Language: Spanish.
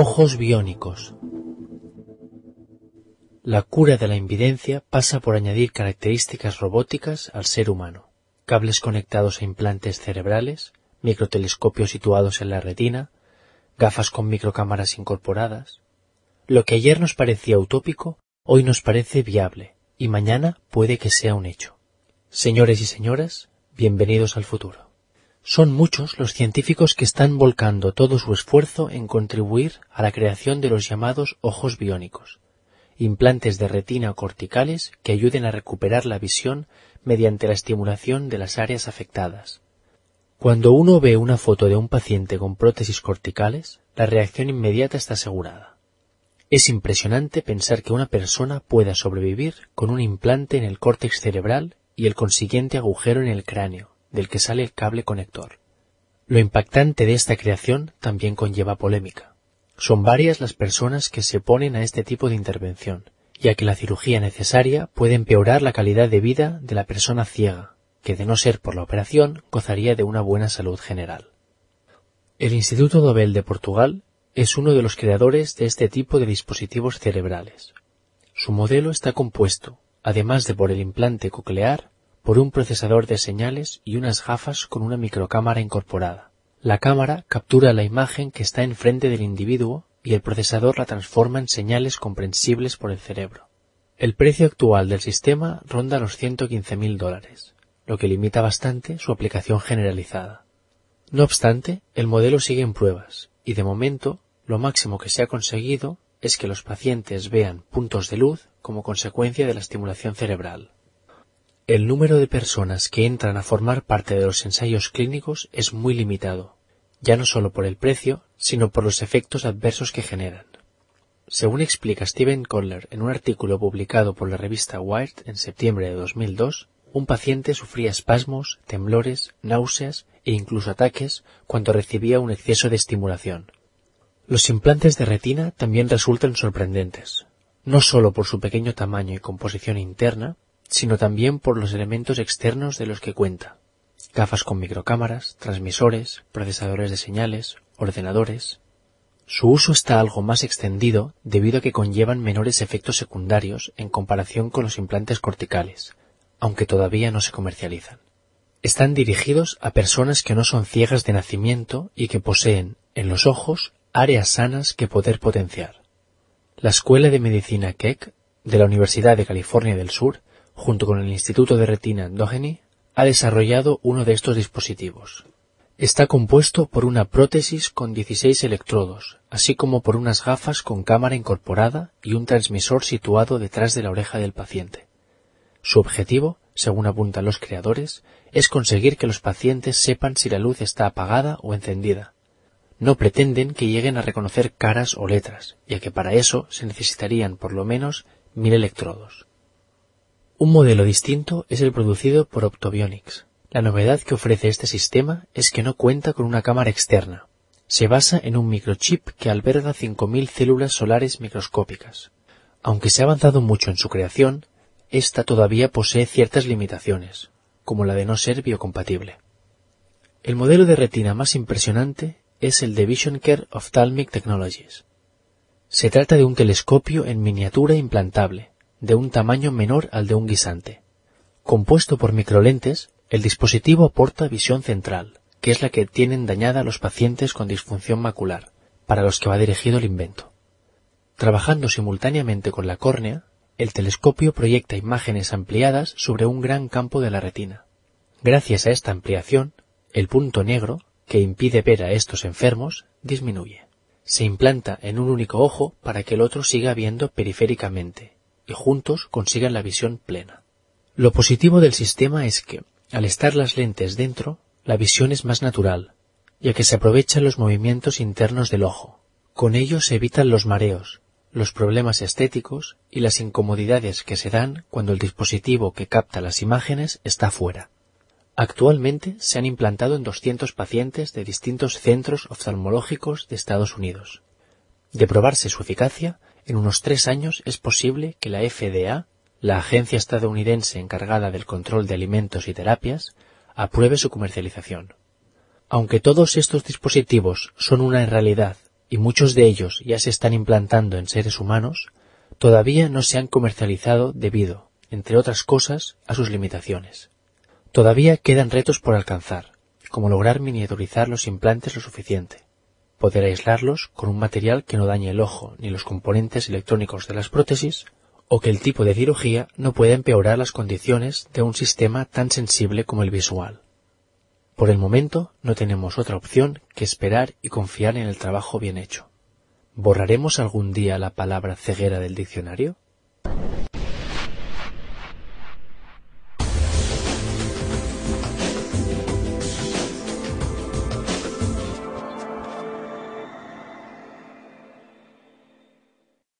Ojos biónicos. La cura de la invidencia pasa por añadir características robóticas al ser humano, cables conectados a implantes cerebrales, microtelescopios situados en la retina, gafas con microcámaras incorporadas. Lo que ayer nos parecía utópico, hoy nos parece viable, y mañana puede que sea un hecho. Señores y señoras, bienvenidos al futuro. Son muchos los científicos que están volcando todo su esfuerzo en contribuir a la creación de los llamados ojos biónicos, implantes de retina corticales que ayuden a recuperar la visión mediante la estimulación de las áreas afectadas. Cuando uno ve una foto de un paciente con prótesis corticales, la reacción inmediata está asegurada. Es impresionante pensar que una persona pueda sobrevivir con un implante en el córtex cerebral y el consiguiente agujero en el cráneo, del que sale el cable conector. Lo impactante de esta creación también conlleva polémica. Son varias las personas que se oponen a este tipo de intervención, ya que la cirugía necesaria puede empeorar la calidad de vida de la persona ciega, que de no ser por la operación gozaría de una buena salud general. El Instituto Nobel de Portugal es uno de los creadores de este tipo de dispositivos cerebrales. Su modelo está compuesto, además de por el implante coclear, por un procesador de señales y unas gafas con una microcámara incorporada. La cámara captura la imagen que está enfrente del individuo y el procesador la transforma en señales comprensibles por el cerebro. El precio actual del sistema ronda los 115.000 dólares, lo que limita bastante su aplicación generalizada. No obstante, el modelo sigue en pruebas y de momento lo máximo que se ha conseguido es que los pacientes vean puntos de luz como consecuencia de la estimulación cerebral. El número de personas que entran a formar parte de los ensayos clínicos es muy limitado, ya no solo por el precio, sino por los efectos adversos que generan. Según explica Steven Kohler en un artículo publicado por la revista Wired en septiembre de 2002, un paciente sufría espasmos, temblores, náuseas e incluso ataques cuando recibía un exceso de estimulación. Los implantes de retina también resultan sorprendentes, no solo por su pequeño tamaño y composición interna, sino también por los elementos externos de los que cuenta. Gafas con microcámaras, transmisores, procesadores de señales, ordenadores. Su uso está algo más extendido debido a que conllevan menores efectos secundarios en comparación con los implantes corticales, aunque todavía no se comercializan. Están dirigidos a personas que no son ciegas de nacimiento y que poseen, en los ojos, áreas sanas que poder potenciar. La Escuela de Medicina Keck de la Universidad de California del Sur junto con el Instituto de Retina Doheny, ha desarrollado uno de estos dispositivos. Está compuesto por una prótesis con 16 electrodos, así como por unas gafas con cámara incorporada y un transmisor situado detrás de la oreja del paciente. Su objetivo, según apuntan los creadores, es conseguir que los pacientes sepan si la luz está apagada o encendida. No pretenden que lleguen a reconocer caras o letras, ya que para eso se necesitarían por lo menos mil electrodos. Un modelo distinto es el producido por Optobionics. La novedad que ofrece este sistema es que no cuenta con una cámara externa. Se basa en un microchip que alberga 5.000 células solares microscópicas. Aunque se ha avanzado mucho en su creación, esta todavía posee ciertas limitaciones, como la de no ser biocompatible. El modelo de retina más impresionante es el de Vision Care Ophthalmic Technologies. Se trata de un telescopio en miniatura implantable, de un tamaño menor al de un guisante. Compuesto por microlentes, el dispositivo aporta visión central, que es la que tienen dañada los pacientes con disfunción macular, para los que va dirigido el invento. Trabajando simultáneamente con la córnea, el telescopio proyecta imágenes ampliadas sobre un gran campo de la retina. Gracias a esta ampliación, el punto negro, que impide ver a estos enfermos, disminuye. Se implanta en un único ojo para que el otro siga viendo periféricamente, y juntos consigan la visión plena. Lo positivo del sistema es que, al estar las lentes dentro, la visión es más natural, ya que se aprovechan los movimientos internos del ojo. Con ello se evitan los mareos, los problemas estéticos y las incomodidades que se dan cuando el dispositivo que capta las imágenes está fuera. Actualmente se han implantado en 200 pacientes de distintos centros oftalmológicos de Estados Unidos. De probarse su eficacia, en unos tres años es posible que la FDA, la agencia estadounidense encargada del control de alimentos y terapias, apruebe su comercialización. Aunque todos estos dispositivos son una realidad y muchos de ellos ya se están implantando en seres humanos, todavía no se han comercializado debido, entre otras cosas, a sus limitaciones. Todavía quedan retos por alcanzar, como lograr miniaturizar los implantes lo suficiente, poder aislarlos con un material que no dañe el ojo ni los componentes electrónicos de las prótesis, o que el tipo de cirugía no pueda empeorar las condiciones de un sistema tan sensible como el visual. Por el momento no tenemos otra opción que esperar y confiar en el trabajo bien hecho. ¿Borraremos algún día la palabra ceguera del diccionario?